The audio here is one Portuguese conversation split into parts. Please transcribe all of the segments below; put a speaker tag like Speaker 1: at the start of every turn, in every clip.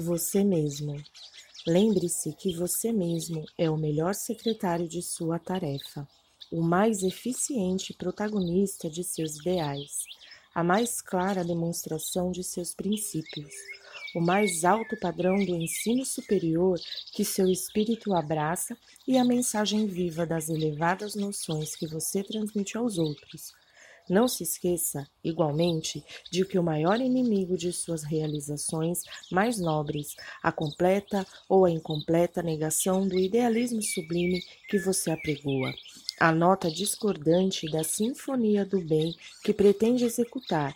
Speaker 1: Você mesmo. Lembre-se que você mesmo é o melhor secretário de sua tarefa, o mais eficiente protagonista de seus ideais, a mais clara demonstração de seus princípios, o mais alto padrão do ensino superior que seu espírito abraça e a mensagem viva das elevadas noções que você transmite aos outros não se esqueça, igualmente, de que o maior inimigo de suas realizações mais nobres, a completa ou a incompleta negação do idealismo sublime que você apregoa, a nota discordante da sinfonia do bem que pretende executar,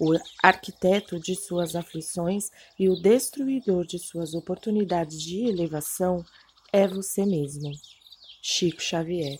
Speaker 1: o arquiteto de suas aflições e o destruidor de suas oportunidades de elevação é você mesmo. Chico Xavier